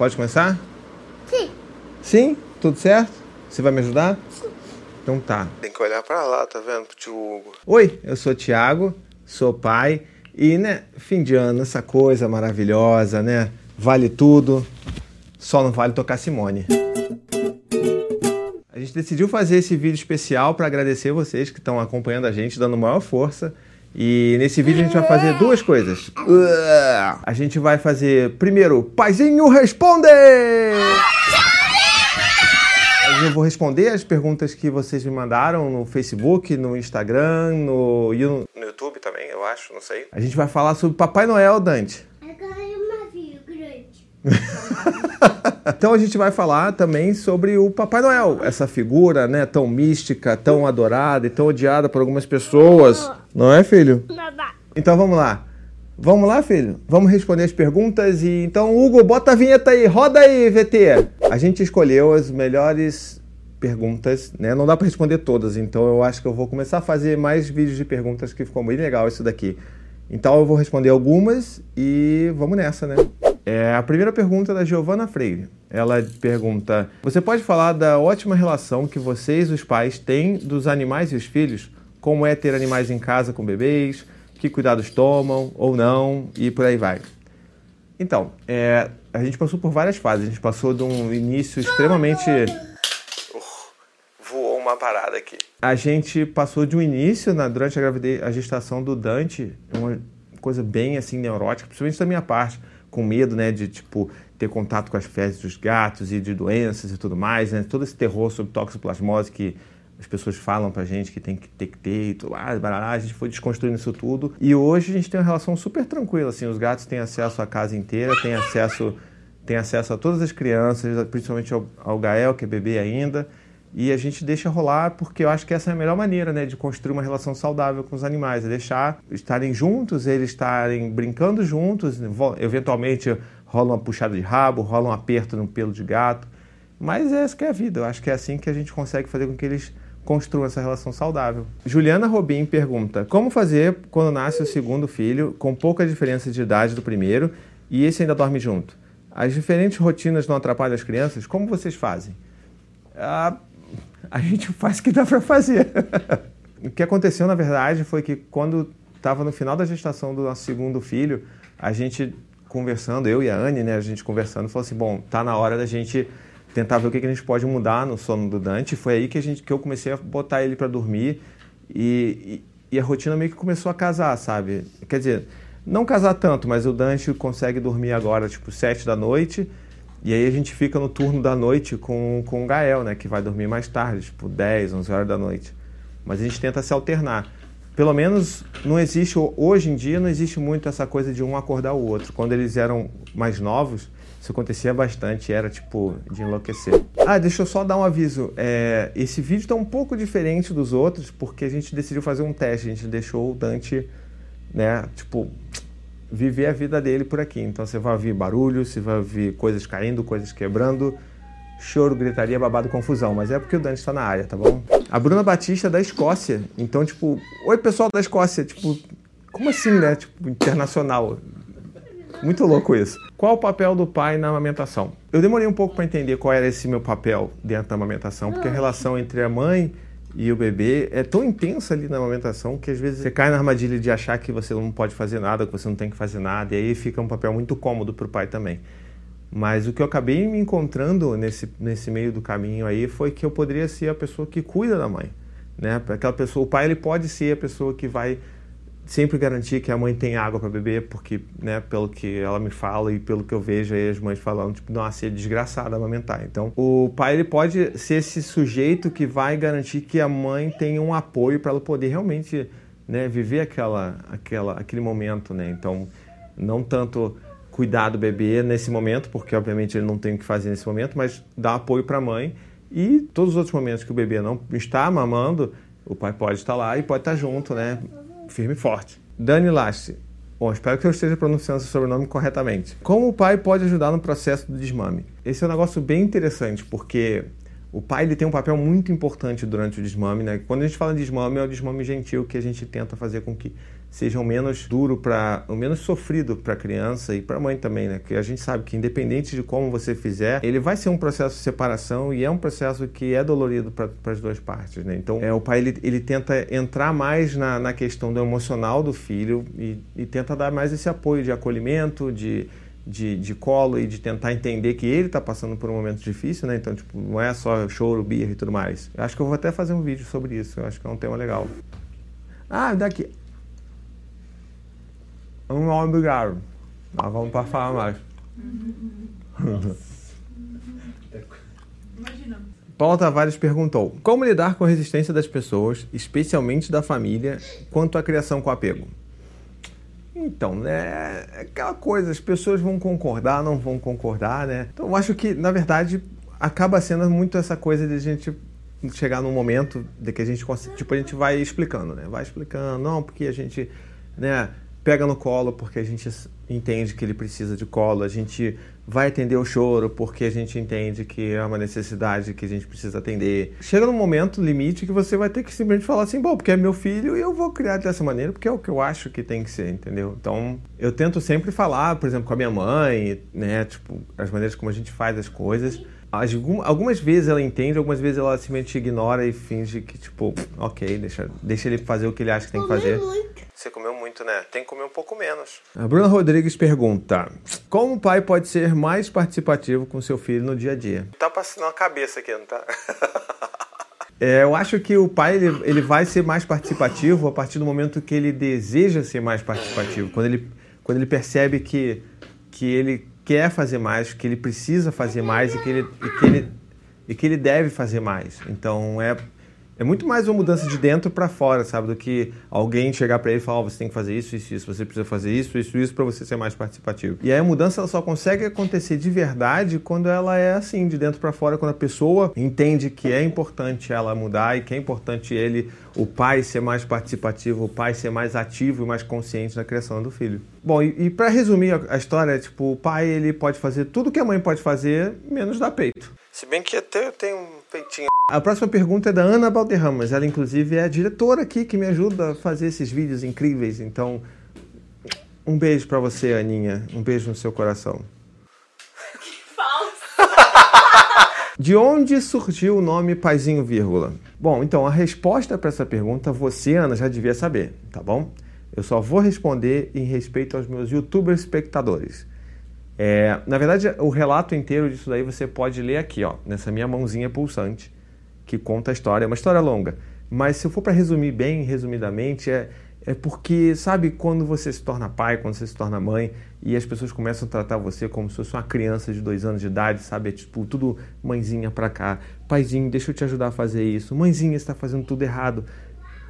Pode começar? Sim. Sim? Tudo certo? Você vai me ajudar? Sim. Então tá. Tem que olhar pra lá, tá vendo, pro tio Hugo? Oi, eu sou o Thiago, sou pai. E, né, fim de ano, essa coisa maravilhosa, né? Vale tudo, só não vale tocar Simone. A gente decidiu fazer esse vídeo especial para agradecer vocês que estão acompanhando a gente, dando maior força. E nesse vídeo a gente vai fazer duas coisas. A gente vai fazer, primeiro, Paizinho Responde! Eu vou responder as perguntas que vocês me mandaram no Facebook, no Instagram, no, no YouTube também, eu acho, não sei. A gente vai falar sobre Papai Noel, Dante. Agora é um navio grande. então a gente vai falar também sobre o Papai Noel, essa figura, né, tão mística, tão adorada e tão odiada por algumas pessoas. Não é, filho? Então vamos lá. Vamos lá, filho? Vamos responder as perguntas e então, Hugo, bota a vinheta aí, roda aí, VT. A gente escolheu as melhores perguntas, né? Não dá para responder todas, então eu acho que eu vou começar a fazer mais vídeos de perguntas que ficou bem legal isso daqui. Então eu vou responder algumas e vamos nessa, né? É, a primeira pergunta é da Giovana Freire. Ela pergunta: Você pode falar da ótima relação que vocês, os pais, têm dos animais e os filhos? Como é ter animais em casa com bebês? Que cuidados tomam ou não? E por aí vai. Então, é, a gente passou por várias fases. A gente passou de um início extremamente. Uh, voou uma parada aqui. A gente passou de um início, na, durante a gravidez, a gestação do Dante, uma coisa bem assim neurótica, principalmente da minha parte, com medo, né, de tipo ter contato com as fezes dos gatos e de doenças e tudo mais, né? Todo esse terror sobre toxoplasmose que as pessoas falam pra gente que tem que ter que ter e tudo lá, barará, a gente foi desconstruindo isso tudo. E hoje a gente tem uma relação super tranquila, assim, os gatos têm acesso à casa inteira, têm acesso, têm acesso a todas as crianças, principalmente ao, ao Gael, que é bebê ainda. E a gente deixa rolar porque eu acho que essa é a melhor maneira, né, de construir uma relação saudável com os animais, é deixar estarem juntos, eles estarem brincando juntos, eventualmente rola uma puxada de rabo, rola um aperto no pelo de gato, mas é essa que é a vida. Eu acho que é assim que a gente consegue fazer com que eles construam essa relação saudável. Juliana Robin pergunta: Como fazer quando nasce o segundo filho, com pouca diferença de idade do primeiro, e esse ainda dorme junto? As diferentes rotinas não atrapalham as crianças? Como vocês fazem? Ah, a gente faz o que dá para fazer. o que aconteceu, na verdade, foi que quando estava no final da gestação do nosso segundo filho, a gente conversando, eu e a Anne, né, a gente conversando, falou assim: bom, tá na hora da gente tentar ver o que, a gente pode mudar no sono do Dante. Foi aí que, a gente, que eu comecei a botar ele para dormir e, e, e, a rotina meio que começou a casar, sabe? Quer dizer, não casar tanto, mas o Dante consegue dormir agora, tipo, sete da noite. E aí a gente fica no turno da noite com, com o Gael, né? Que vai dormir mais tarde, tipo 10, 11 horas da noite. Mas a gente tenta se alternar. Pelo menos não existe, hoje em dia não existe muito essa coisa de um acordar o outro. Quando eles eram mais novos, isso acontecia bastante, era tipo de enlouquecer. Ah, deixa eu só dar um aviso. É, esse vídeo está um pouco diferente dos outros porque a gente decidiu fazer um teste. A gente deixou o Dante, né, tipo, viver a vida dele por aqui. Então você vai ouvir barulho, você vai ouvir coisas caindo, coisas quebrando, choro, gritaria, babado, confusão. Mas é porque o Dante está na área, tá bom? A Bruna Batista é da Escócia. Então, tipo, oi pessoal da Escócia. Tipo, como assim, né? Tipo, internacional. Muito louco isso. Qual o papel do pai na amamentação? Eu demorei um pouco para entender qual era esse meu papel dentro da amamentação, porque a relação entre a mãe e o bebê é tão intensa ali na amamentação que às vezes você cai na armadilha de achar que você não pode fazer nada, que você não tem que fazer nada, e aí fica um papel muito cômodo para o pai também. Mas o que eu acabei me encontrando nesse, nesse meio do caminho aí foi que eu poderia ser a pessoa que cuida da mãe. Né? Aquela pessoa, o pai ele pode ser a pessoa que vai sempre garantir que a mãe tem água para beber, porque, né, pelo que ela me fala e pelo que eu vejo aí as mães falando, tipo, nossa, é desgraçada amamentar. Então, o pai ele pode ser esse sujeito que vai garantir que a mãe tenha um apoio para ela poder realmente, né, viver aquela, aquela, aquele momento, né? Então, não tanto cuidar do bebê nesse momento, porque obviamente ele não tem o que fazer nesse momento, mas dar apoio para a mãe e todos os outros momentos que o bebê não está mamando, o pai pode estar lá e pode estar junto, né? Firme e forte. Dani Lassi. Bom, espero que eu esteja pronunciando seu sobrenome corretamente. Como o pai pode ajudar no processo do desmame? Esse é um negócio bem interessante, porque o pai ele tem um papel muito importante durante o desmame. Né? Quando a gente fala de desmame, é o desmame gentil que a gente tenta fazer com que seja o menos duro para o menos sofrido para a criança e para a mãe também, né? Que a gente sabe que independente de como você fizer, ele vai ser um processo de separação e é um processo que é dolorido para as duas partes, né? Então, é, o pai ele, ele tenta entrar mais na, na questão do emocional do filho e, e tenta dar mais esse apoio de acolhimento, de de, de colo e de tentar entender que ele está passando por um momento difícil, né? Então, tipo, não é só choro, birra e tudo mais. Eu acho que eu vou até fazer um vídeo sobre isso. Eu acho que é um tema legal. Ah, daqui. Um obrigado. Mas vamos para falar mais. Paulo Tavares perguntou: Como lidar com a resistência das pessoas, especialmente da família, quanto à criação com apego? Então, né, é aquela coisa, as pessoas vão concordar, não vão concordar, né? Então, eu acho que, na verdade, acaba sendo muito essa coisa de a gente chegar num momento de que a gente, tipo, a gente vai explicando, né? Vai explicando, não, porque a gente, né, pega no colo porque a gente entende que ele precisa de colo, a gente vai atender o choro porque a gente entende que é uma necessidade que a gente precisa atender. Chega num momento limite que você vai ter que simplesmente falar assim, bom, porque é meu filho e eu vou criar dessa maneira porque é o que eu acho que tem que ser, entendeu? Então, eu tento sempre falar, por exemplo, com a minha mãe, né, tipo, as maneiras como a gente faz as coisas algumas vezes ela entende, algumas vezes ela simplesmente ignora e finge que, tipo, ok, deixa, deixa ele fazer o que ele acha que tem que fazer. Muito. Você comeu muito, né? Tem que comer um pouco menos. A Bruna Rodrigues pergunta: Como o pai pode ser mais participativo com seu filho no dia a dia? Tá passando a cabeça aqui, não tá? É, eu acho que o pai ele, ele vai ser mais participativo a partir do momento que ele deseja ser mais participativo. Quando ele, quando ele percebe que, que ele quer fazer mais, que ele precisa fazer mais e que ele, e que ele, e que ele deve fazer mais. Então é, é muito mais uma mudança de dentro para fora, sabe? Do que alguém chegar para ele e falar: oh, você tem que fazer isso, isso, isso, você precisa fazer isso, isso, isso para você ser mais participativo. E aí a mudança ela só consegue acontecer de verdade quando ela é assim, de dentro para fora, quando a pessoa entende que é importante ela mudar e que é importante ele, o pai, ser mais participativo, o pai ser mais ativo e mais consciente na criação do filho. Bom, e, e para resumir a, a, história, tipo, o pai ele pode fazer tudo que a mãe pode fazer, menos dar peito. Se bem que até eu tenho um peitinho. A próxima pergunta é da Ana Balderramas. Ela, inclusive, é a diretora aqui que me ajuda a fazer esses vídeos incríveis. Então, um beijo para você, Aninha. Um beijo no seu coração. Que falso! De onde surgiu o nome Paizinho Vírgula? Bom, então a resposta para essa pergunta você, Ana, já devia saber, tá bom? Eu só vou responder em respeito aos meus youtubers espectadores. É, na verdade, o relato inteiro disso daí você pode ler aqui, ó, nessa minha mãozinha pulsante, que conta a história. É uma história longa, mas se eu for para resumir bem, resumidamente, é, é porque, sabe, quando você se torna pai, quando você se torna mãe, e as pessoas começam a tratar você como se fosse uma criança de dois anos de idade, sabe? É tipo, tudo mãezinha pra cá. Paizinho, deixa eu te ajudar a fazer isso. Mãezinha, está fazendo tudo errado.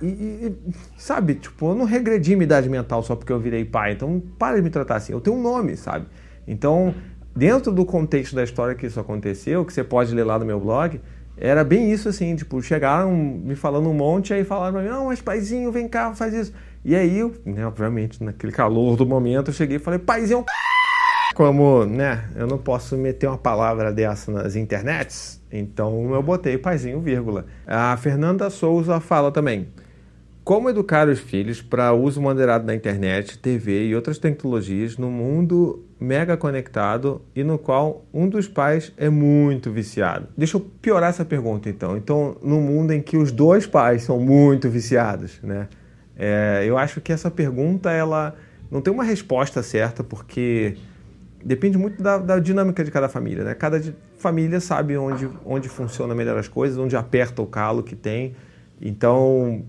E, e, sabe, tipo, eu não regredi minha idade mental só porque eu virei pai. Então, para de me tratar assim. Eu tenho um nome, sabe? Então, dentro do contexto da história que isso aconteceu, que você pode ler lá no meu blog, era bem isso assim, tipo, chegaram me falando um monte, aí falaram pra mim, não, mas paizinho, vem cá, faz isso. E aí, eu, né, obviamente, naquele calor do momento, eu cheguei e falei, paizinho, como, né, eu não posso meter uma palavra dessa nas internets, então eu botei paizinho, vírgula. A Fernanda Souza fala também, como educar os filhos para uso moderado da internet, TV e outras tecnologias no mundo mega conectado e no qual um dos pais é muito viciado? Deixa eu piorar essa pergunta então. Então, no mundo em que os dois pais são muito viciados, né? É, eu acho que essa pergunta ela não tem uma resposta certa porque depende muito da, da dinâmica de cada família, né? Cada família sabe onde, onde funciona melhor as coisas, onde aperta o calo que tem. Então,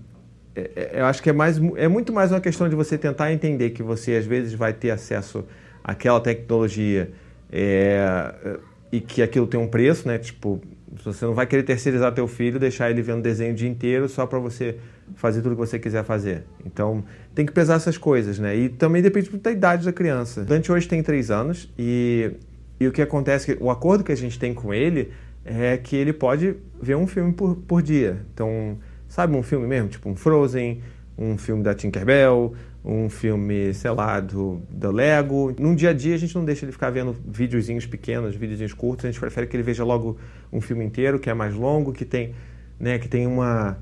é, é, eu acho que é, mais, é muito mais uma questão de você tentar entender que você às vezes vai ter acesso àquela tecnologia é, e que aquilo tem um preço, né? Tipo, você não vai querer terceirizar teu filho, deixar ele vendo desenho o dia inteiro só para você fazer tudo o que você quiser fazer. Então, tem que pesar essas coisas, né? E também depende da idade da criança. Dante hoje tem três anos e, e o que acontece, o acordo que a gente tem com ele é que ele pode ver um filme por, por dia. Então, Sabe um filme mesmo? Tipo um Frozen, um filme da Tinkerbell, um filme, sei lá, do, do Lego. Num dia a dia a gente não deixa ele ficar vendo videozinhos pequenos, videozinhos curtos, a gente prefere que ele veja logo um filme inteiro, que é mais longo, que tem, né, que tem uma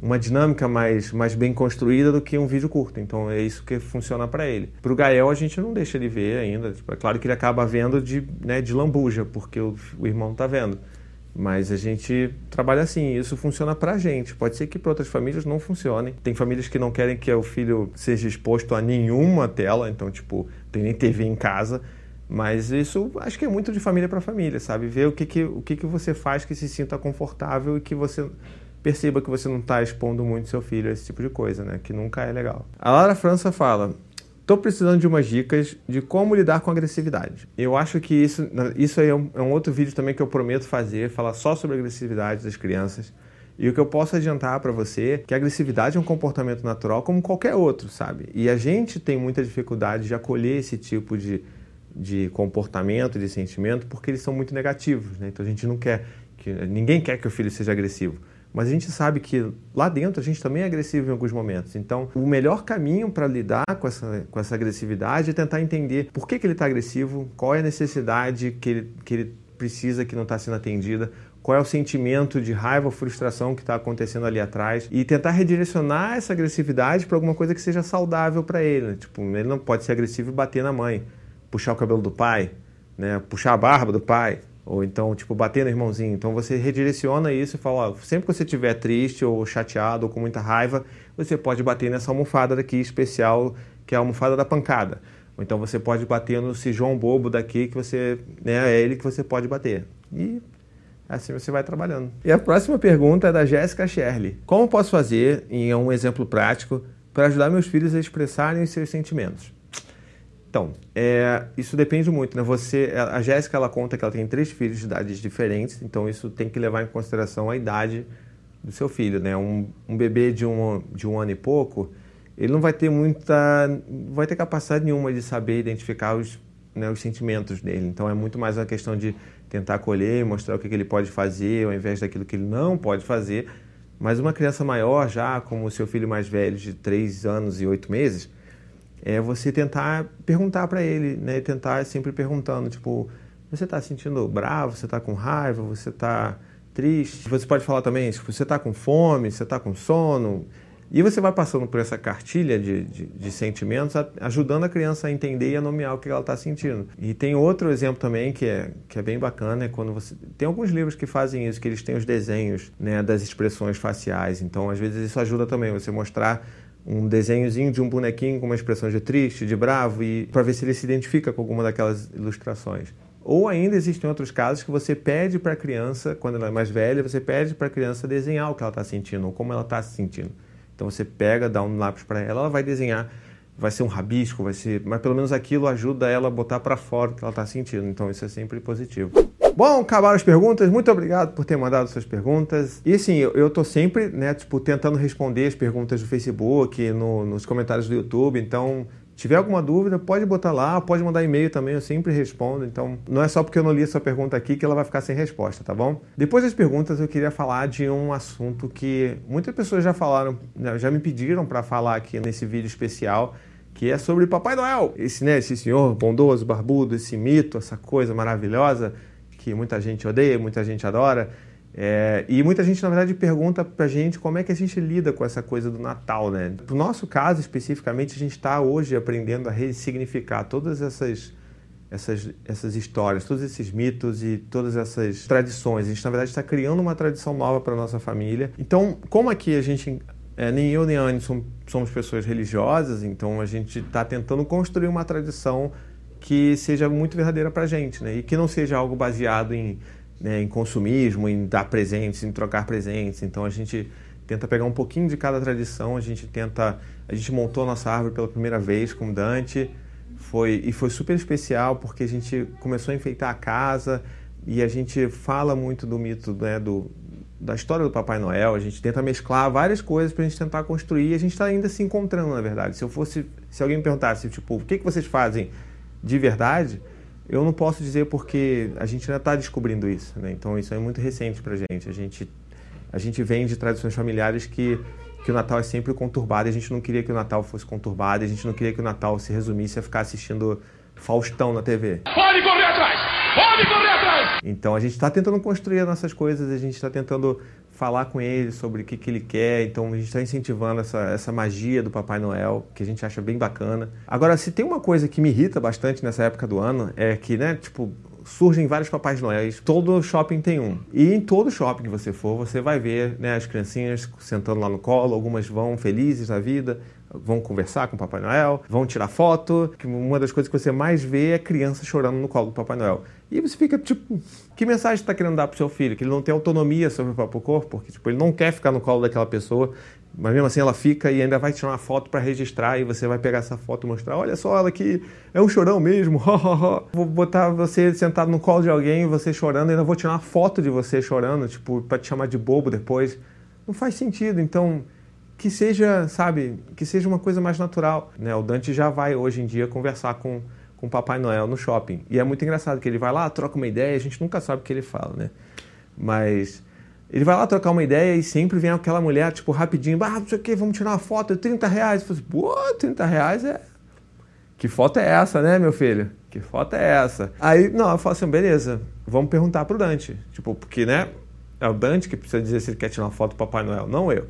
uma dinâmica mais, mais bem construída do que um vídeo curto. Então é isso que funciona para ele. Para o Gael a gente não deixa ele ver ainda. Tipo, é claro que ele acaba vendo de, né, de lambuja, porque o, o irmão está vendo. Mas a gente trabalha assim, isso funciona para a gente. Pode ser que para outras famílias não funcione. Tem famílias que não querem que o filho seja exposto a nenhuma tela, então, tipo, tem nem TV em casa. Mas isso acho que é muito de família para família, sabe? Ver o que, que, o que, que você faz que se sinta confortável e que você perceba que você não está expondo muito seu filho a esse tipo de coisa, né? Que nunca é legal. A Lara França fala: Estou precisando de umas dicas de como lidar com agressividade. Eu acho que isso, isso aí é um, é um, outro vídeo também que eu prometo fazer, falar só sobre agressividade das crianças. E o que eu posso adiantar para você é que a agressividade é um comportamento natural como qualquer outro, sabe? E a gente tem muita dificuldade de acolher esse tipo de, de comportamento, de sentimento, porque eles são muito negativos, né? Então a gente não quer que ninguém quer que o filho seja agressivo. Mas a gente sabe que lá dentro a gente também é agressivo em alguns momentos. Então, o melhor caminho para lidar com essa, com essa agressividade é tentar entender por que, que ele está agressivo, qual é a necessidade que ele, que ele precisa que não está sendo atendida, qual é o sentimento de raiva ou frustração que está acontecendo ali atrás e tentar redirecionar essa agressividade para alguma coisa que seja saudável para ele. Tipo, ele não pode ser agressivo e bater na mãe, puxar o cabelo do pai, né, puxar a barba do pai. Ou então, tipo, bater no irmãozinho. Então você redireciona isso e fala: ó, sempre que você estiver triste ou chateado ou com muita raiva, você pode bater nessa almofada daqui especial, que é a almofada da pancada. Ou então você pode bater no João bobo daqui, que você. Né, é ele que você pode bater. E assim você vai trabalhando. E a próxima pergunta é da Jéssica Sherley. Como posso fazer, em um exemplo prático, para ajudar meus filhos a expressarem os seus sentimentos? Então, é, isso depende muito, né? Você, a Jéssica, ela conta que ela tem três filhos de idades diferentes, então isso tem que levar em consideração a idade do seu filho, né? Um, um bebê de um, de um ano e pouco, ele não vai ter muita, vai ter capacidade nenhuma de saber identificar os, né, os sentimentos dele. Então é muito mais uma questão de tentar acolher, mostrar o que, que ele pode fazer, ao invés daquilo que ele não pode fazer. Mas uma criança maior já, como o seu filho mais velho de 3 anos e 8 meses, é você tentar perguntar para ele, né? Tentar sempre perguntando, tipo, você está sentindo bravo, você está com raiva, você está triste. Você pode falar também, tipo, você está com fome, você está com sono. E você vai passando por essa cartilha de, de, de, sentimentos, ajudando a criança a entender e a nomear o que ela está sentindo. E tem outro exemplo também que é, que é bem bacana, é quando você... Tem alguns livros que fazem isso, que eles têm os desenhos né, das expressões faciais. Então, às vezes, isso ajuda também, você mostrar um desenhozinho de um bonequinho com uma expressão de triste, de bravo, e para ver se ele se identifica com alguma daquelas ilustrações. Ou ainda existem outros casos que você pede para a criança, quando ela é mais velha, você pede para a criança desenhar o que ela está sentindo, ou como ela está se sentindo. Então você pega, dá um lápis para ela, ela vai desenhar, vai ser um rabisco, vai ser, mas pelo menos aquilo ajuda ela a botar para fora o que ela está sentindo. Então isso é sempre positivo. Bom, acabaram as perguntas. Muito obrigado por ter mandado suas perguntas. E sim, eu, eu tô sempre, né, tipo, tentando responder as perguntas do Facebook, no, nos comentários do YouTube. Então, tiver alguma dúvida, pode botar lá, pode mandar e-mail também, eu sempre respondo. Então, não é só porque eu não li a sua pergunta aqui que ela vai ficar sem resposta, tá bom? Depois das perguntas, eu queria falar de um assunto que muitas pessoas já falaram, né, já me pediram para falar aqui nesse vídeo especial, que é sobre Papai Noel. Esse, né, esse senhor bondoso, barbudo, esse mito, essa coisa maravilhosa que muita gente odeia, muita gente adora. É, e muita gente, na verdade, pergunta pra gente como é que a gente lida com essa coisa do Natal, né? No nosso caso, especificamente, a gente está hoje aprendendo a ressignificar todas essas, essas, essas histórias, todos esses mitos e todas essas tradições. A gente, na verdade, está criando uma tradição nova para nossa família. Então, como aqui a gente, é, nem eu nem a Anne somos, pessoas religiosas, então a gente está tentando construir uma tradição que seja muito verdadeira para a gente, né? E que não seja algo baseado em, né, em consumismo, em dar presentes, em trocar presentes. Então a gente tenta pegar um pouquinho de cada tradição, a gente tenta, a gente montou a nossa árvore pela primeira vez com Dante, foi e foi super especial porque a gente começou a enfeitar a casa e a gente fala muito do mito, né, do da história do Papai Noel, a gente tenta mesclar várias coisas para a gente tentar construir a gente está ainda se encontrando, na verdade. Se eu fosse, se alguém me perguntasse, tipo, o que, que vocês fazem de verdade, eu não posso dizer porque a gente ainda está descobrindo isso, né? Então isso é muito recente para a gente. A gente a gente vem de tradições familiares que que o Natal é sempre conturbado. A gente não queria que o Natal fosse conturbado. A gente não queria que o Natal se resumisse a ficar assistindo Faustão na TV. Pode correr atrás! Pode correr atrás! Então a gente está tentando construir as nossas coisas, a gente está tentando falar com ele sobre o que, que ele quer. Então a gente está incentivando essa, essa magia do Papai Noel, que a gente acha bem bacana. Agora, se tem uma coisa que me irrita bastante nessa época do ano, é que, né, tipo, surgem vários Papais Noéis. Todo shopping tem um. E em todo shopping que você for, você vai ver né, as criancinhas sentando lá no colo, algumas vão felizes na vida, vão conversar com o Papai Noel, vão tirar foto. Uma das coisas que você mais vê é criança chorando no colo do Papai Noel. E você fica tipo, que mensagem está querendo dar para seu filho? Que ele não tem autonomia sobre o próprio corpo, porque tipo, ele não quer ficar no colo daquela pessoa, mas mesmo assim ela fica e ainda vai tirar uma foto para registrar e você vai pegar essa foto e mostrar, olha só ela aqui, é um chorão mesmo. vou botar você sentado no colo de alguém, você chorando, e ainda vou tirar uma foto de você chorando, tipo, para te chamar de bobo depois. Não faz sentido. Então, que seja, sabe, que seja uma coisa mais natural. Né? O Dante já vai hoje em dia conversar com, com o Papai Noel no shopping. E é muito engraçado que ele vai lá, troca uma ideia, a gente nunca sabe o que ele fala, né? Mas ele vai lá trocar uma ideia e sempre vem aquela mulher, tipo, rapidinho, ah, não sei o que, vamos tirar uma foto, 30 reais. Eu assim, pô, 30 reais é. Que foto é essa, né, meu filho? Que foto é essa? Aí, não, eu falo assim, beleza, vamos perguntar pro Dante. Tipo, porque, né, é o Dante que precisa dizer se ele quer tirar uma foto do Papai Noel, não eu.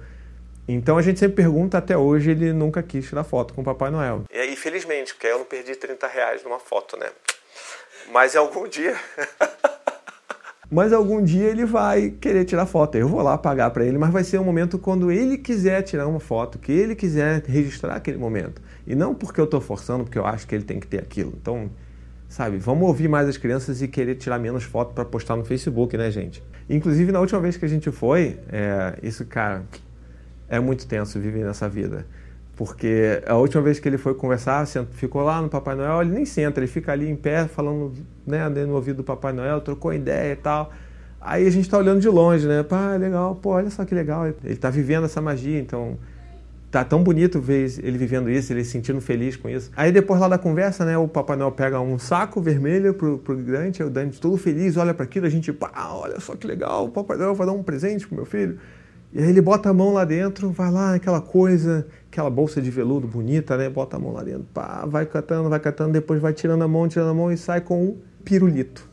Então a gente sempre pergunta, até hoje ele nunca quis tirar foto com o Papai Noel. E aí, felizmente, porque aí eu não perdi 30 reais numa foto, né? Mas algum dia. mas algum dia ele vai querer tirar foto. Eu vou lá pagar para ele, mas vai ser um momento quando ele quiser tirar uma foto, que ele quiser registrar aquele momento. E não porque eu estou forçando, porque eu acho que ele tem que ter aquilo. Então, sabe, vamos ouvir mais as crianças e querer tirar menos foto para postar no Facebook, né, gente? Inclusive, na última vez que a gente foi, é, isso, cara, é muito tenso viver nessa vida. Porque a última vez que ele foi conversar, ficou lá no Papai Noel, ele nem senta, ele fica ali em pé falando né, no ouvido do Papai Noel, trocou ideia e tal. Aí a gente está olhando de longe, né? Pá, legal, pô, olha só que legal. Ele está vivendo essa magia, então tá tão bonito ver ele vivendo isso, ele se sentindo feliz com isso. Aí depois lá da conversa, né, o Papai Noel pega um saco vermelho pro, pro Dante, o Dante todo feliz, olha para aquilo, a gente, pá, olha só que legal, o Papai Noel vai dar um presente pro meu filho. E aí ele bota a mão lá dentro, vai lá, aquela coisa, aquela bolsa de veludo bonita, né? Bota a mão lá dentro, pá, vai catando, vai catando, depois vai tirando a mão, tirando a mão e sai com um pirulito.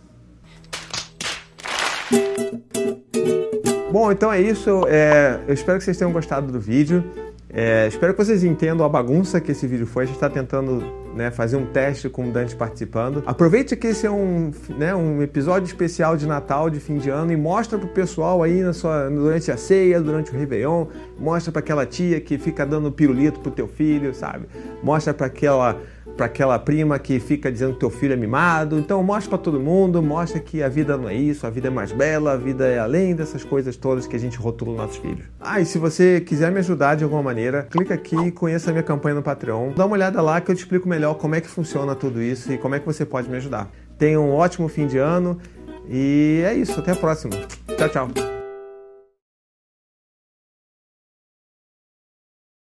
Bom, então é isso. É, eu espero que vocês tenham gostado do vídeo. É, espero que vocês entendam a bagunça que esse vídeo foi. A gente está tentando né, fazer um teste com o Dante participando. Aproveite que esse é um, né, um episódio especial de Natal, de fim de ano, e mostra pro pessoal aí na sua, durante a ceia, durante o Réveillon. Mostra para aquela tia que fica dando pirulito pro teu filho, sabe? Mostra para aquela para aquela prima que fica dizendo que teu filho é mimado. Então mostra para todo mundo, mostra que a vida não é isso, a vida é mais bela, a vida é além dessas coisas todas que a gente rotula nossos filhos. Ah, e se você quiser me ajudar de alguma maneira, clica aqui e conheça a minha campanha no Patreon. Dá uma olhada lá que eu te explico melhor como é que funciona tudo isso e como é que você pode me ajudar. Tenha um ótimo fim de ano e é isso, até a próxima. Tchau, tchau.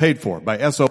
paid for by SO.